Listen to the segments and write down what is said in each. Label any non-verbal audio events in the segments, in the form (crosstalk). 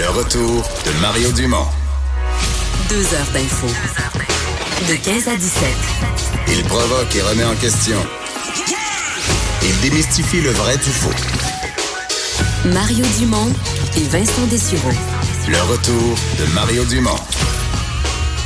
Le retour de Mario Dumont. Deux heures d'info. De 15 à 17. Il provoque et remet en question. Il démystifie le vrai du faux. Mario Dumont et Vincent Dessureau. Le retour de Mario Dumont.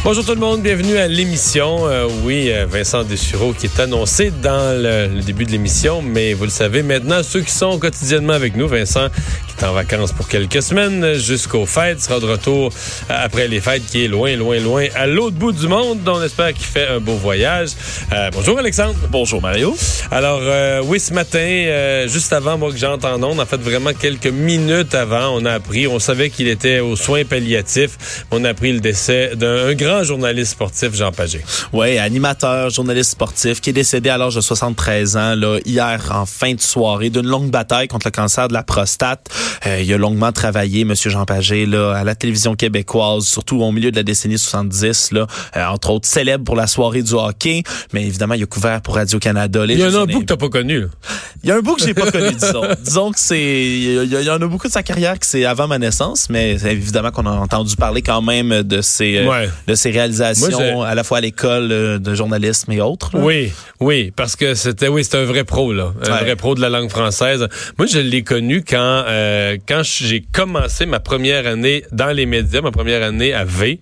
Bonjour tout le monde, bienvenue à l'émission. Euh, oui, euh, Vincent Dessureau qui est annoncé dans le, le début de l'émission, mais vous le savez maintenant, ceux qui sont quotidiennement avec nous, Vincent est en vacances pour quelques semaines jusqu'aux fêtes, sera de retour après les fêtes qui est loin, loin, loin à l'autre bout du monde. On espère qu'il fait un beau voyage. Euh, bonjour Alexandre. Bonjour Mario. Alors euh, oui, ce matin, euh, juste avant moi que j'entre en ondes, en fait vraiment quelques minutes avant, on a appris, on savait qu'il était aux soins palliatifs. On a appris le décès d'un grand journaliste sportif, Jean Pagé. Oui, animateur, journaliste sportif, qui est décédé à l'âge de 73 ans, là, hier en fin de soirée, d'une longue bataille contre le cancer de la prostate. Euh, il a longuement travaillé, Monsieur Jean Pagé, là, à la télévision québécoise, surtout au milieu de la décennie 70, là, euh, entre autres célèbre pour la soirée du hockey, mais évidemment, il a couvert pour Radio-Canada. Il y en a un bout que t'as pas connu. Il y a un bout que j'ai pas connu, (laughs) disons. disons que c'est, il y, en a beaucoup de sa carrière que c'est avant ma naissance, mais évidemment qu'on a entendu parler quand même de ses, euh, Ouais. de ses réalisations Moi, à la fois à l'école de journalisme et autres. là. Oui, oui, parce que c'était oui, c'était un vrai pro là, un Ouais. vrai pro de la langue française. Moi, je l'ai connu quand euh, quand j'ai commencé ma première année dans les médias, ma première année à V.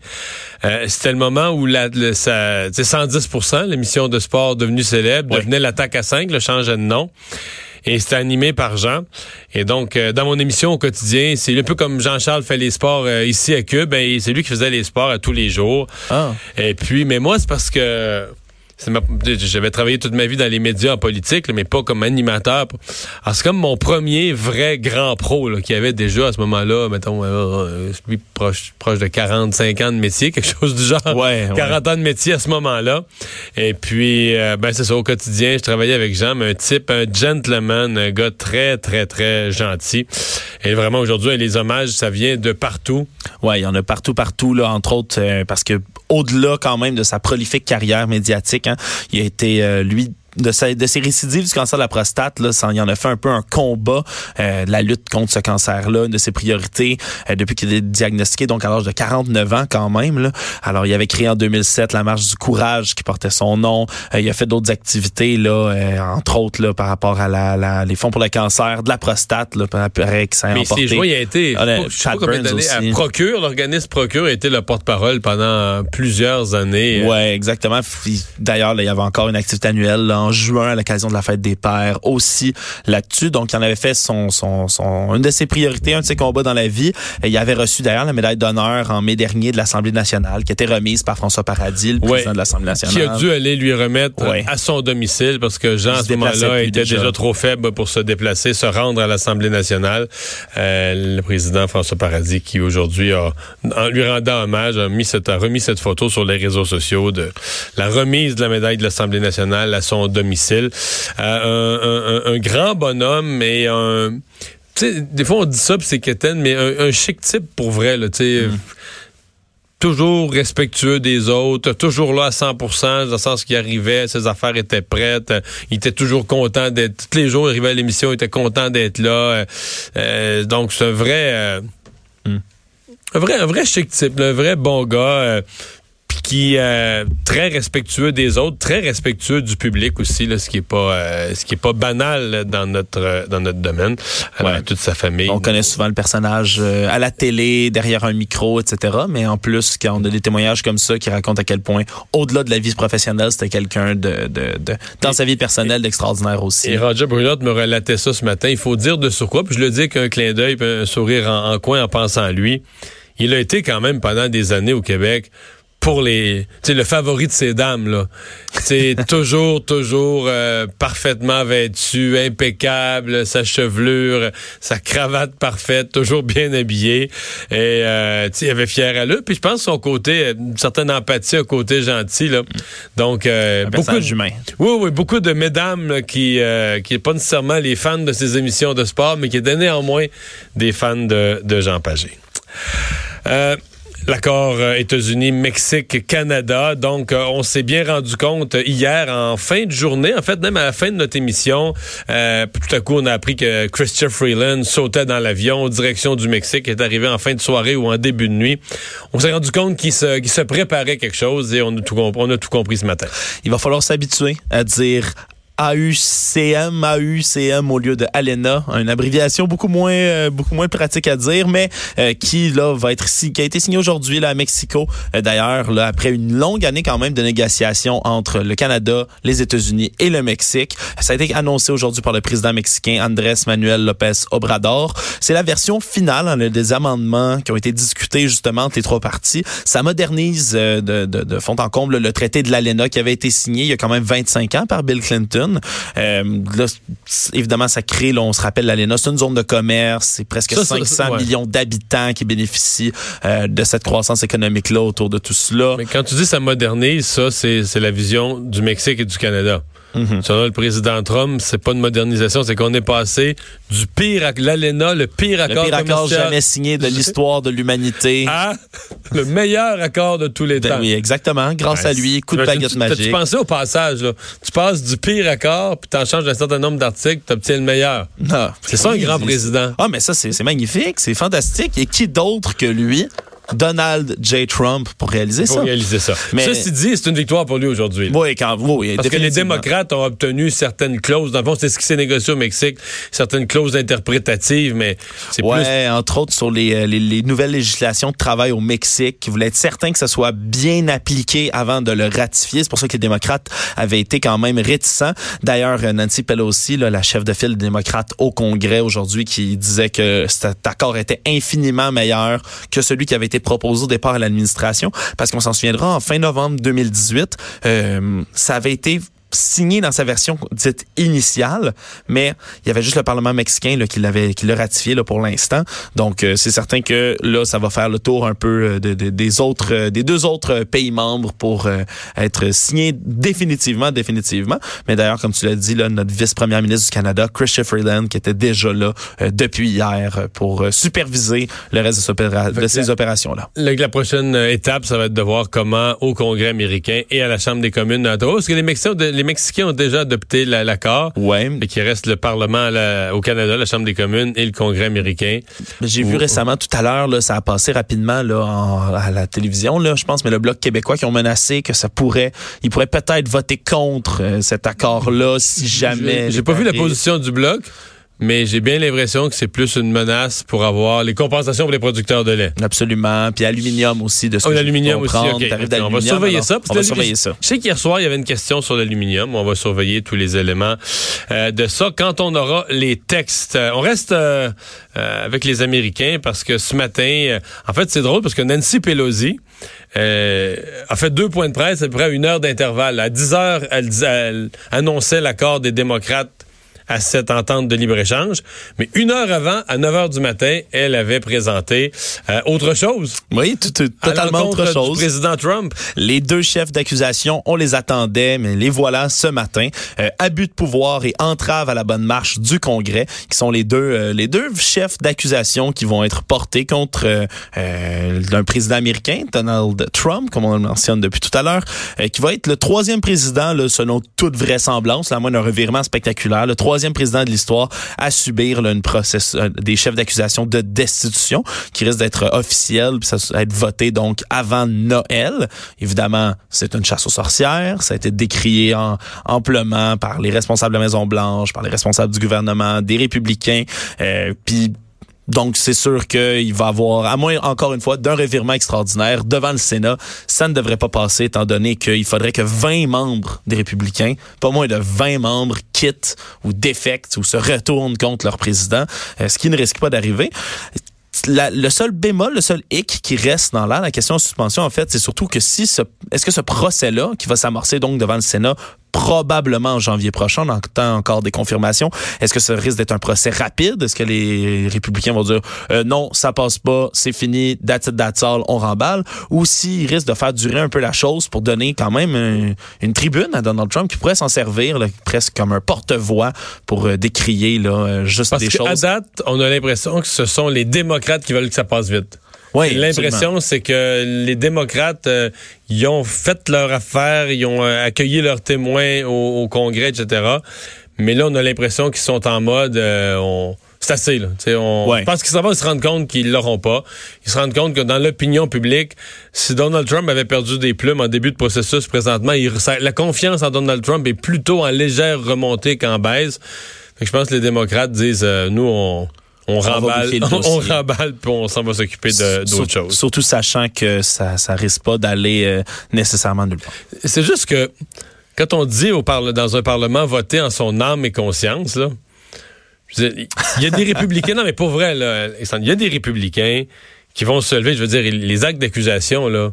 Euh, c'était le moment où la, le, ça, tu sais, 110 l'émission de sport devenue célèbre Ouais. devenait l'attaque à 5, le changeait de nom. Et c'était animé par Jean. Et donc, euh, dans mon émission au quotidien, c'est un peu comme Jean-Charles fait les sports euh, ici à Cube. Ben, c'est lui qui faisait les sports à tous les jours. Ah. Et puis, mais moi, c'est parce que j'avais travaillé toute ma vie dans les médias en politique, là, mais pas comme animateur. Alors, c'est comme mon premier vrai grand pro là, qui avait déjà à ce moment-là, mettons, euh, euh, lui, proche, proche de 45 ans de métier, quelque chose du genre. Ouais, ouais. 40 ans de métier à ce moment-là. Et puis, euh, ben c'est ça, au quotidien, je travaillais avec Jean, mais un type, un gentleman, un gars très, très, très gentil. Et vraiment, aujourd'hui, les hommages, ça vient de partout. Ouais, il y en a partout, partout, là, entre autres, euh, parce que au-delà quand même de sa prolifique carrière médiatique, hein, il a été, euh, lui, de, sa- de ses récidives du cancer de la prostate, là, ça, il en a fait un peu un combat euh, de la lutte contre ce cancer-là, une de ses priorités euh, depuis qu'il est diagnostiqué, donc à l'âge de 49 ans quand même. Là. Alors, il avait créé en 2007 la marche du courage qui portait son nom. Euh, il a fait d'autres activités, là, euh, entre autres là, par rapport à la, la- les fonds pour le cancer de la prostate, là, paraît que ça a Mais emporté. joies, il a été, Ah, le- je sais pas combien d'années, à. Procure, l'organisme Procure a été le porte-parole pendant plusieurs années. Ouais, exactement. D'ailleurs, là, il y avait encore une activité annuelle là, en juin à l'occasion de la fête des pères aussi là-dessus. Donc, il en avait fait son, son, son, une de ses priorités, un de ses combats dans la vie. Et il avait reçu d'ailleurs la médaille d'honneur en mai dernier de l'Assemblée nationale, qui était remise par François Paradis, le Ouais. président de l'Assemblée nationale. Qui a dû aller lui remettre Ouais. à son domicile parce que Jean, Il à ce moment-là, était déjà. déjà. trop faible pour se déplacer, se rendre à l'Assemblée nationale. Euh, le président François Paradis, qui aujourd'hui, a, en lui rendant hommage, a, mis cette, a remis cette photo sur les réseaux sociaux de la remise de la médaille de l'Assemblée nationale à son domicile. Euh, un, un- un- un grand bonhomme et un... Tu sais, des fois, on dit ça, puis c'est quétaine, mais un, un chic type pour vrai, là, tu sais... toujours respectueux des autres, toujours là à 100% dans le sens qu'il arrivait, ses affaires étaient prêtes, il était toujours content d'être, tous les jours il arrivait à l'émission, il était content d'être là. euh, euh, donc c'est un vrai, euh, un vrai, un vrai chic type, un vrai bon gars. euh, qui euh, très respectueux des autres, très respectueux du public aussi, là, ce qui est pas euh, ce qui est pas banal dans notre euh, dans notre domaine. Alors, Ouais. toute sa famille. On connaît souvent le personnage euh, à la télé, derrière un micro, etc. Mais en plus, quand on a des témoignages comme ça qui racontent à quel point, au-delà de la vie professionnelle, c'était quelqu'un de, de, de- dans sa vie personnelle d'extraordinaire aussi. Et Roger Brulotte me relatait ça ce matin. Il faut dire de sur quoi, puis je le dis avec un clin d'œil, un sourire en, en coin en pensant à lui. Il a été quand même pendant des années au Québec pour les, tu le favori de ces dames là. C'est (laughs) toujours, toujours euh, parfaitement vêtu, impeccable, sa chevelure, sa cravate parfaite, toujours bien habillé. Et euh, tu sais, il avait fier à lui. Puis je pense son côté, euh, une certaine empathie, un côté gentil là. Donc euh, beaucoup de, humain. oui, oui, beaucoup de mesdames là, qui euh, qui n'est pas nécessairement les fans de ces émissions de sport, mais qui étaient néanmoins des fans de, de Jean Pagé. Euh, l'accord euh, États-Unis-Mexique-Canada. Donc, euh, on s'est bien rendu compte hier en fin de journée, en fait, même à la fin de notre émission, euh, tout à coup, on a appris que Christian Freeland sautait dans l'avion en direction du Mexique, est arrivé en fin de soirée ou en début de nuit. On s'est rendu compte qu'il se, préparait quelque chose et on a tout compris ce matin. Il va falloir s'habituer à dire AUCM, AUCM au lieu de ALENA, une abréviation beaucoup moins euh, beaucoup moins pratique à dire, mais euh, qui là va être qui a été signé aujourd'hui là à Mexico. Euh, d'ailleurs, là après une longue année quand même de négociations entre le Canada, les États-Unis et le Mexique, ça a été annoncé aujourd'hui par le président mexicain Andrés Manuel López Obrador. C'est la version finale hein, des amendements qui ont été discutés justement entre les trois parties. Ça modernise de, de, de fond en comble le traité de l'ALENA qui avait été signé il y a quand même 25 ans par Bill Clinton. Euh, là, évidemment, ça crée, là, on se rappelle l'ALENA, c'est une zone de commerce, c'est presque 500 millions d'habitants qui bénéficient euh, de cette croissance économique-là autour de tout cela. Mais quand tu dis ça modernise, ça, c'est la vision du Mexique et du Canada. Mm Selon le président Trump, c'est pas une modernisation, c'est qu'on est passé du pire, l'ALENA, le pire accord Le pire accord jamais signé de l'histoire de l'humanité. À (laughs) le meilleur accord de tous les ben temps. Oui, exactement. Grâce à lui, coup de baguette magique. Tu pensé au passage, là. Tu passes du pire accord, puis t'en changes un certain nombre d'articles, tu obtiens le meilleur. C'est ça un grand président. Ah, mais ça, c'est magnifique, c'est fantastique. Et qui d'autre que lui? Donald J. Trump pour réaliser pour ça. réaliser ça. Mais, Ceci dit, c'est une victoire pour lui aujourd'hui. Oui, quand oui, Parce que les démocrates ont obtenu certaines clauses. Dans le fond, c'est ce qui s'est négocié au Mexique, certaines clauses interprétatives, mais c'est ouais, entre autres sur les, euh, les, les, nouvelles législations de travail au Mexique, qui voulaient être certains que ça soit bien appliqué avant de le ratifier. C'est pour ça que les démocrates avaient été quand même réticents. D'ailleurs, euh, Nancy Pelosi, là, la chef de file démocrate au Congrès aujourd'hui, qui disait que cet accord était infiniment meilleur que celui qui avait été proposé au départ à l'administration, parce qu'on s'en souviendra, en fin novembre 2018, euh, ça avait été signé dans sa version dite initiale, mais il y avait juste le Parlement mexicain là, qui l'avait qui l'a ratifié là, pour l'instant. Donc euh, c'est certain que là ça va faire le tour un peu euh, de, de, des autres euh, des deux autres pays membres pour être signé définitivement définitivement. Mais d'ailleurs comme tu l'as dit là notre vice-première ministre du Canada Chrystia Freeland qui était déjà là depuis hier pour superviser le reste de, de ces opérations là. La, prochaine étape ça va être de voir comment au Congrès américain et à la Chambre des communes parce que les Mexicains les Mexicains ont déjà adopté l'accord. Ouais. Mais qui reste le Parlement au Canada, la Chambre des communes et le Congrès américain. J'ai vu récemment tout à l'heure, ça a passé rapidement là, à la télévision, là, je pense, mais le Bloc québécois qui ont menacé que ça pourrait, ils pourraient peut-être voter contre euh, cet accord-là si jamais. J'ai pas vu la position du Bloc mais j'ai bien l'impression que c'est plus une menace pour avoir les compensations pour les producteurs de lait. Absolument. Puis aluminium aussi, de ce oh, l'aluminium aussi. On va surveiller ça. On va surveiller ça. Je sais qu'hier soir, il y avait une question sur l'aluminium. On va surveiller tous les éléments euh, de ça quand on aura les textes. Euh, on reste euh, avec les Américains parce que ce matin, en fait, c'est drôle parce que Nancy Pelosi a fait deux points de presse à peu près à une heure d'intervalle. À 10 heures, elle, elle annonçait l'accord des démocrates à cette entente de libre-échange. Mais une heure avant, à 9 heures du matin, elle avait présenté euh, autre chose. Oui, totalement autre chose. Du président Trump. Les deux chefs d'accusation, on les attendait, mais les voilà ce matin. Euh, abus de pouvoir et entrave à la bonne marche du Congrès, qui sont les deux, euh, les deux chefs d'accusation qui vont être portés contre un président américain, Donald Trump, comme on le mentionne depuis tout à l'heure, qui va être le troisième président, là, selon toute vraisemblance, à moins d'un revirement spectaculaire, le troisième président de l'histoire à subir une euh, des chefs d'accusation de destitution qui risque d'être officiel puis ça être voté donc avant Noël. Évidemment, c'est une chasse aux sorcières. Ça a été décrié en, amplement par les responsables de la Maison Blanche, par les responsables du gouvernement, des républicains. Euh, puis donc, c'est sûr qu'il va avoir, à moins, encore une fois, d'un revirement extraordinaire devant le Sénat, ça ne devrait pas passer, étant donné qu'il faudrait que 20 membres des républicains, pas moins de 20 membres, quittent ou défectent ou se retournent contre leur président, euh, ce qui ne risque pas d'arriver. le seul bémol, le seul hic qui reste dans l'air, la question de suspension, en fait, c'est surtout que si ce, est-ce que ce procès-là, qui va s'amorcer donc devant le Sénat, probablement en janvier prochain. On entend encore des confirmations. Est-ce que ça risque d'être un procès rapide? Est-ce que les républicains vont dire euh, non, ça passe pas, c'est fini, that's it, that's all, on remballe? Ou s'ils risquent de faire durer un peu la chose pour donner quand même une, tribune à Donald Trump qui pourrait s'en servir presque comme un porte-voix pour euh, décrier là, euh, juste Parce des que choses. À date, on a l'impression que ce sont les démocrates qui veulent que ça passe vite. Oui, L'impression, c'est que les démocrates, euh, ils ont fait leur affaire, ils ont euh, accueilli leurs témoins au, au Congrès, etc. Mais là, on a l'impression qu'ils sont en mode... euh, on- c'est assez, là. On, Ouais. Pense qu'ils vont se rendre compte qu'ils l'auront pas. Ils se rendent compte que dans l'opinion publique, si Donald Trump avait perdu des plumes en début de processus présentement, il- ça- la confiance en Donald Trump est plutôt en légère remontée qu'en baisse. Fait que je pense que les démocrates disent, euh, nous, on, on remballe, (laughs) on, remballe, puis on s'en va s'occuper d'autres choses. Surtout sachant que ça, ça risque pas d'aller euh, nécessairement nulle part. C'est juste que quand on dit au parle- dans un parlement voter en son âme et conscience, là, il y a des (laughs) républicains, non mais pour vrai, il y a des républicains qui vont se lever, je veux dire, les actes d'accusation, là,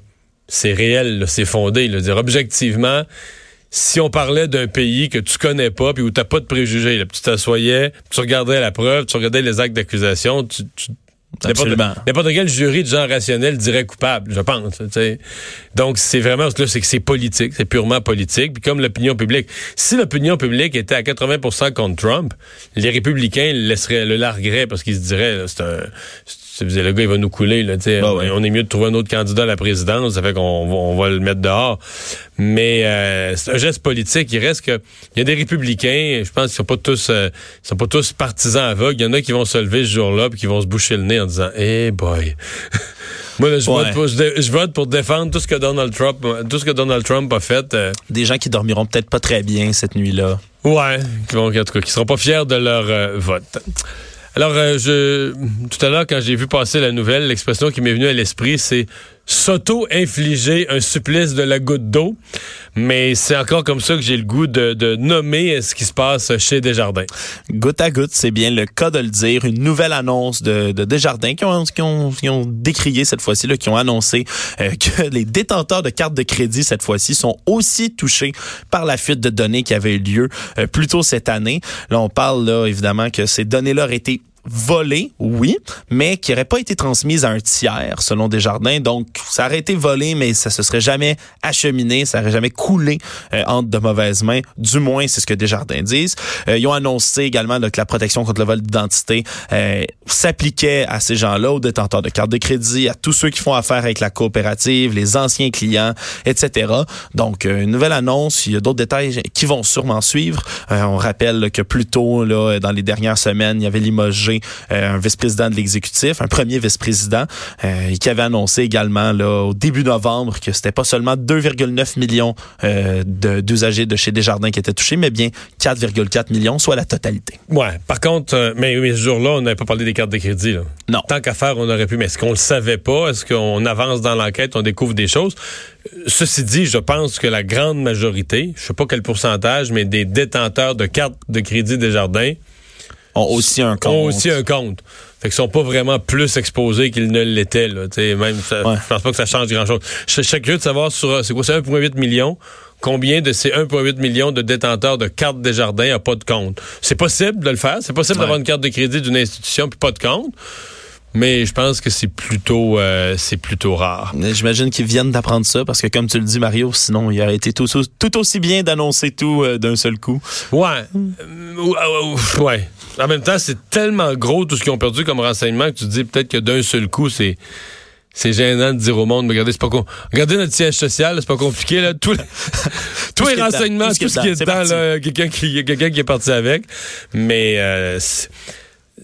c'est réel, c'est fondé. Là, dire objectivement, si on parlait d'un pays que tu connais pas puis où t'as pas de préjugés, là, tu t'assoyais, tu regardais la preuve, tu regardais les actes d'accusation, tu, tu. N'importe quel jury de gens rationnels dirait coupable, je pense. Donc, c'est vraiment, c'est que c'est politique, c'est purement politique. Puis comme l'opinion publique, si l'opinion publique était à 80% contre Trump, les républicains le laisseraient, le largueraient parce qu'ils se diraient, c'est un, c'est- le gars, il va nous couler, là, tu. Bah ouais. On est mieux de trouver un autre candidat à la présidence, ça fait qu'on va, on va le mettre dehors. Mais euh, c'est un geste politique. Il reste que il y a des républicains, je pense qu'ils sont pas tous euh, ils sont pas tous partisans aveugles. Il y en a qui vont se lever ce jour-là puis qui vont se boucher le nez en disant "Eh boy." (laughs) Moi, là, je, Ouais. vote pour, je, vote pour défendre tout ce que Donald Trump, tout ce que Donald Trump a fait. euh, Des gens qui dormiront peut-être pas très bien cette nuit-là. Ouais, qui vont, en tout cas, qui seront pas fiers de leur vote. Alors, euh, je, tout à l'heure, quand j'ai vu passer la nouvelle, l'expression qui m'est venue à l'esprit, c'est s'auto-infliger un supplice de la goutte d'eau. Mais c'est encore comme ça que j'ai le goût de, de nommer ce qui se passe chez Desjardins. Goutte à goutte, c'est bien le cas de le dire. Une nouvelle annonce de, de Desjardins qui ont, qui ont, qui ont décrié cette fois-ci, qui ont annoncé euh, (laughs) que les détenteurs de cartes de crédit cette fois-ci sont aussi touchés par la fuite de données qui avait eu lieu euh, plus tôt cette année. Là, on parle là évidemment que ces données-là auraient été volées, oui, mais qui n'auraient pas été transmises à un tiers, selon Desjardins. Donc, ça aurait été volé, mais ça se serait jamais acheminé, ça aurait jamais coulé euh, entre de mauvaises mains. Du moins, c'est ce que Desjardins disent. Euh, ils ont annoncé également là, que la protection contre le vol d'identité euh, s'appliquait à ces gens-là, aux détenteurs de cartes de crédit, à tous ceux qui font affaire avec la coopérative, les anciens clients, etc. Donc, euh, une nouvelle annonce. Il y a d'autres détails qui vont sûrement suivre. Euh, on rappelle là, que plus tôt, là, dans les dernières semaines, il y avait limogé euh, un vice-président de l'exécutif, un premier vice-président, euh, qui avait annoncé également là, au début novembre que c'était pas seulement 2,9 millions euh, de- d'usagers de chez Desjardins qui étaient touchés, mais bien 4,4 millions, soit la totalité. Ouais. Par contre, mais, mais ce jour-là, on n'avait pas parlé des cartes de crédit. Là. Non. Tant qu'à faire, on aurait pu. Mais est-ce qu'on le savait pas? Est-ce qu'on avance dans l'enquête, on découvre des choses? Ceci dit, je pense que la grande majorité, je sais pas quel pourcentage, mais des détenteurs de cartes de crédit des jardins Ont aussi un compte. ont aussi un compte. Fait qu'ils sont pas vraiment plus exposés qu'ils ne l'étaient. Là. Même, ça- Ouais. je pense pas que ça change grand-chose. Je je serais curieux de savoir sur, euh, c'est quoi, c'est 1,8 million. Combien de ces 1,8 millions de détenteurs de cartes des jardins a pas de compte? C'est possible de le faire. C'est possible Ouais. d'avoir une carte de crédit d'une institution puis pas de compte. Mais je pense que c'est plutôt, euh, c'est plutôt rare. J'imagine qu'ils viennent d'apprendre ça parce que, comme tu le dis, Mario, sinon, il aurait été tout, tout aussi bien d'annoncer tout euh, d'un seul coup. Ouais. Ou- ou- ouais. En même temps, c'est tellement gros tout ce qu'ils ont perdu comme renseignement que tu te dis peut-être que d'un seul coup, c'est. C'est gênant de dire au monde, mais regardez, c'est pas con. Regardez notre siège social, c'est pas compliqué, là. Tout, (laughs) tous ce les renseignements, tout ce qui est dedans, quelqu'un qui, quelqu'un qui est parti avec. Mais, euh,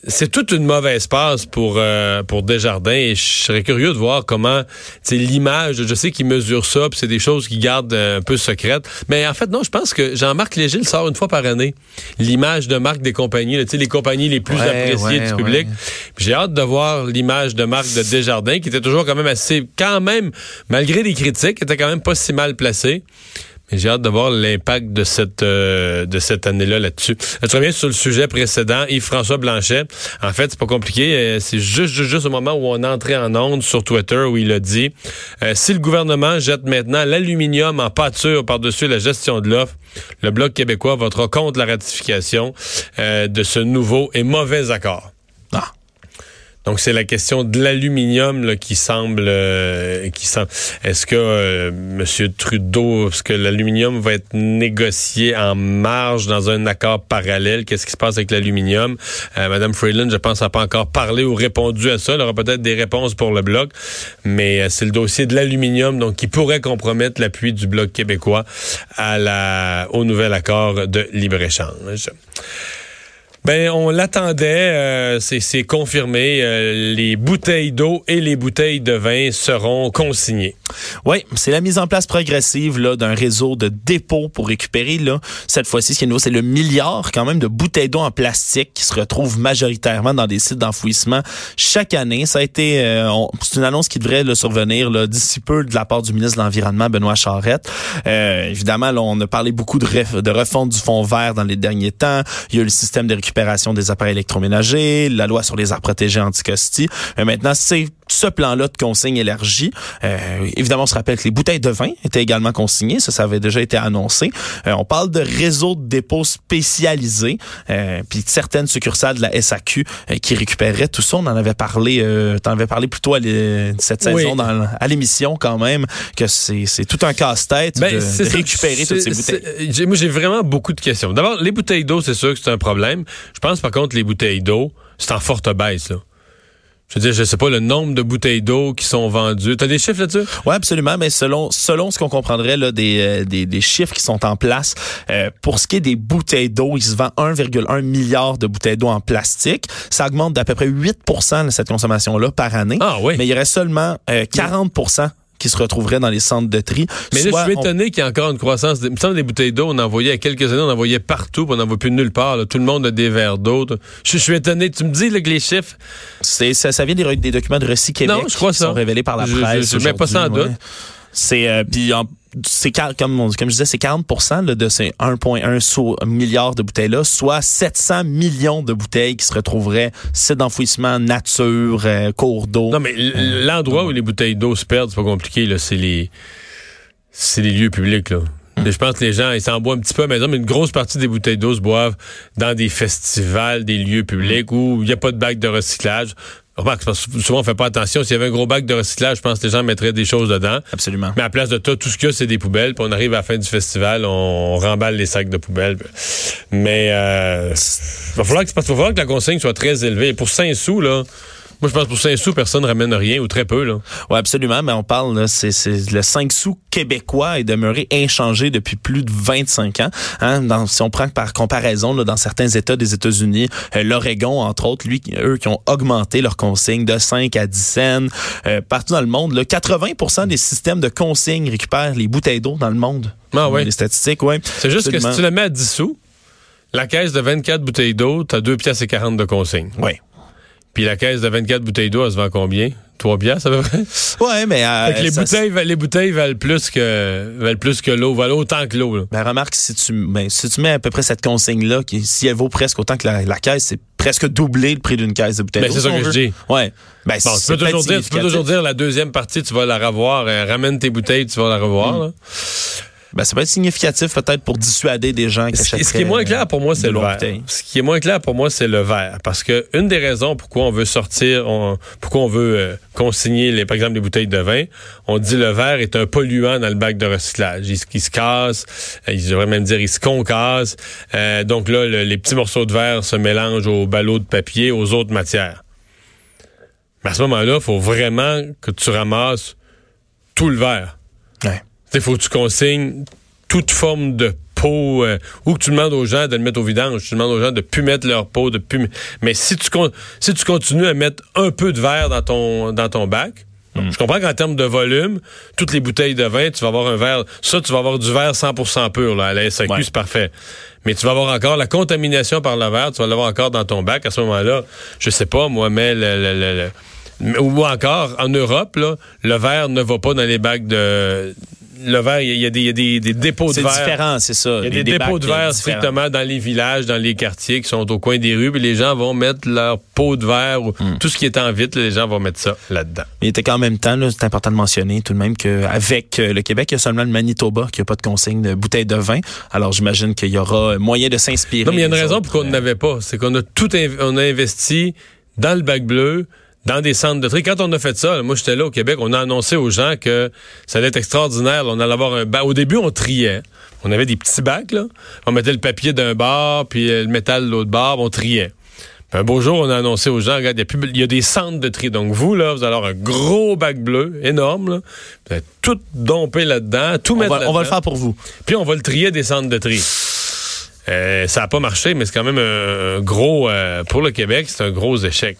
c'est- toute une mauvaise passe pour euh, pour Desjardins et je serais curieux de voir comment c'est l'image je sais qu'ils mesurent ça puis c'est des choses qu'ils gardent euh, un peu secrètes. Mais en fait non je pense que Jean-Marc Léger le sort une fois par année l'image de marque des compagnies tu sais les compagnies les plus Ouais, appréciées ouais, du public. ouais. J'ai hâte de voir l'image de marque de Desjardins qui était toujours quand même assez quand même malgré les critiques était quand même pas si mal placée j'ai hâte de voir l'impact de cette euh, de cette année-là là-dessus. Je reviens sur le sujet précédent, Yves-François Blanchet. En fait, c'est pas compliqué. euh, c'est juste, juste, juste au moment où on entré en onde sur Twitter où il a dit euh, si le gouvernement jette maintenant l'aluminium en pâture par-dessus la gestion de l'offre, le Bloc québécois votera contre la ratification euh, de ce nouveau et mauvais accord. Donc c'est la question de l'aluminium qui semble euh, qui semble. Est-ce que euh, monsieur Trudeau est-ce que l'aluminium va être négocié en marge dans un accord parallèle? Qu'est-ce qui se passe avec l'aluminium? Euh, madame Freeland je pense n'a pas encore parlé ou répondu à ça. Elle aura peut-être des réponses pour le bloc. Mais euh, c'est le dossier de l'aluminium donc qui pourrait compromettre l'appui du bloc québécois à la au nouvel accord de libre-échange. Ben, on l'attendait, euh, c'est confirmé. Euh, les bouteilles d'eau et les bouteilles de vin seront consignées. Oui, c'est la mise en place progressive là d'un réseau de dépôts pour récupérer là. Cette fois-ci, ce qui est nouveau, c'est le milliard quand même de bouteilles d'eau en plastique qui se retrouvent majoritairement dans des sites d'enfouissement chaque année. Ça a été, euh, c'est une annonce qui devrait le survenir là d'ici peu de la part du ministre de l'Environnement Benoît Charette. évidemment, là, on a parlé beaucoup de, de refonte du fond vert dans les derniers temps. Il y a le système de récupération des appareils électroménagers, la loi sur les arts protégés anticosti. Mais maintenant, c'est ce plan-là de consigne élargi. Euh, évidemment, on se rappelle que les bouteilles de vin étaient également consignées. Ça, ça avait déjà été annoncé. Euh, on parle de réseaux de dépôts spécialisés, euh, puis certaines succursales de la SAQ euh, qui récupéreraient tout ça. On en avait parlé, euh, en avais parlé plutôt à cette saison dans, à l'émission quand même, que c'est tout un casse-tête ben, de, récupérer toutes ces bouteilles. Moi, j'ai vraiment beaucoup de questions. D'abord, les bouteilles d'eau, c'est sûr que c'est un problème. Je pense par contre les bouteilles d'eau, c'est en forte baisse. Là. Je veux dire, je sais pas le nombre de bouteilles d'eau qui sont vendues. T'as des chiffres là-dessus? Oui, absolument. Mais selon selon ce qu'on comprendrait là, des, euh, des, des, chiffres qui sont en place, euh, pour ce qui est des bouteilles d'eau, il se vend 1,1 milliard de bouteilles d'eau en plastique. Ça augmente d'à peu près 8% de cette consommation-là par année. Ah oui. Mais il y aurait seulement 40 euh, qui se retrouveraient dans les centres de tri. Mais là, je suis étonné qu'il y ait encore une croissance. Il me semble des bouteilles d'eau, on en voyait il y a quelques années, on en voyait partout, puis on n'en voit plus nulle part. Tout le monde a des verres d'eau. Je, suis étonné. Tu me dis là, que les chiffres... C'est, ça, ça vient des, documents de Récit Québec non, je crois qui ça. sont révélés par la presse. Je ne mets pas ça en doute. C'est euh, puis c'est comme comme je disais c'est 40% de ces 1.1 milliard de bouteilles là, soit 700 millions de bouteilles qui se retrouveraient sites d'enfouissement, nature, euh, cours d'eau. Non mais l'endroit où les bouteilles d'eau se perdent, c'est pas compliqué là, c'est les c'est les lieux publics là. Hum. Je pense que les gens, ils s'en boivent un petit peu à la maison, mais une grosse partie des bouteilles d'eau se boivent dans des festivals, des lieux publics où il n'y a pas de bac de recyclage. Remarque, souvent on fait pas attention. S'il y avait un gros bac de recyclage, je pense que les gens mettraient des choses dedans. Absolument. Mais à place de tout, tout ce qu'il y a, c'est des poubelles. Puis on arrive à la fin du festival, on, remballe les sacs de poubelles. Mais euh, il va falloir que, va falloir que la consigne soit très élevée. pour 5 sous, là, moi, je pense que pour 5 sous, personne ne ramène rien ou très peu. Là. Oui, absolument. Mais on parle, c'est le 5 sous québécois est demeuré inchangé depuis plus de 25 ans. Hein? Dans, si on prend par comparaison, là, dans certains États des États-Unis, euh, l'Oregon, entre autres, lui, eux qui ont augmenté leur consigne de 5 à 10 cents. Euh, partout dans le monde, là, 80% des systèmes de consigne récupèrent les bouteilles d'eau dans le monde. Ah oui. Les statistiques, oui. C'est juste que si tu le mets à 10 sous, la caisse de 24 bouteilles d'eau, tu as 2 pièces et 40 de consigne. Oui. Puis la caisse de 24 bouteilles d'eau, elle se vend combien? 3 piastres à peu près? (laughs) Ouais, mais... Euh, les, bouteilles, les bouteilles valent plus que valent plus que l'eau, valent autant que l'eau. Ben, remarque, si tu, ben, si tu mets à peu près cette consigne-là, qui, si elle vaut presque autant que la, caisse, c'est presque doublé le prix d'une caisse de bouteilles ben, d'eau. c'est ça que je dis. Ouais. Ben, bon, tu, peux toujours dire, tu peux toujours dire la deuxième partie, tu vas la revoir. Euh, ramène tes bouteilles, tu vas la revoir. Mm. Ben, ça peut être significatif peut-être pour dissuader des gens qui achèteraient. Ce qui est moins clair pour moi, c'est le verre. Ce qui est moins clair pour moi, c'est le verre. Parce que une des raisons pourquoi on veut sortir, pourquoi on veut euh, consigner, les, par exemple, les bouteilles de vin, on dit le verre est un polluant dans le bac de recyclage. Il, se casse, euh, il devrait même dire il se concasse. Euh, donc là, les petits morceaux de verre se mélangent aux ballots de papier, aux autres matières. Mais à ce moment-là, il faut vraiment que tu ramasses tout le verre. Il faut que tu consignes toute forme de peau euh, ou que tu demandes aux gens de le mettre au vidange. Tu demandes aux gens de plus mettre leur peau, de plus. Mais si tu si tu continues à mettre un peu de verre dans ton dans ton bac, mm. je comprends qu'en termes de volume, toutes les bouteilles de vin, tu vas avoir un verre. Ça, tu vas avoir du verre 100% pur là, à la SAQ, c'est parfait. Mais tu vas avoir encore la contamination par le verre, tu vas l'avoir encore dans ton bac. À ce moment-là, je sais pas, moi, mais le, ou encore en Europe, là, le verre ne va pas dans les bacs de le verre, il y, a des, dépôts de verre. C'est différent, c'est ça. Il y a des, dépôts de verre strictement dans les villages, dans les quartiers qui sont au coin des rues, puis les gens vont mettre leur pot de verre ou hmm. tout ce qui est en vite, les gens vont mettre ça là-dedans. Il était qu'en même temps, c'est important de mentionner tout de même qu'avec euh, le Québec, il y a seulement le Manitoba qui n'a pas de consigne de bouteilles de vin. Alors j'imagine qu'il y aura moyen de s'inspirer. Non, mais il y a une raison pour qu'on n'avait pas. C'est qu'on a tout on a investi dans le bac bleu, dans des centres de tri. Quand on a fait ça, moi j'étais là au Québec, on a annoncé aux gens que ça allait être extraordinaire. on allait avoir un bac. Au début, on triait. On avait des petits bacs, là. On mettait le papier d'un bar, puis le métal de l'autre bar, on triait. un beau jour, on a annoncé aux gens, regarde, il y, a des centres de tri. Donc vous, là, vous allez avoir un gros bac bleu, énorme, là. Vous allez tout domper là-dedans, tout mettre On va le faire pour vous. Puis on va le trier des centres de tri. Euh, ça n'a pas marché, mais c'est quand même un, gros, euh, pour le Québec, c'est un gros échec.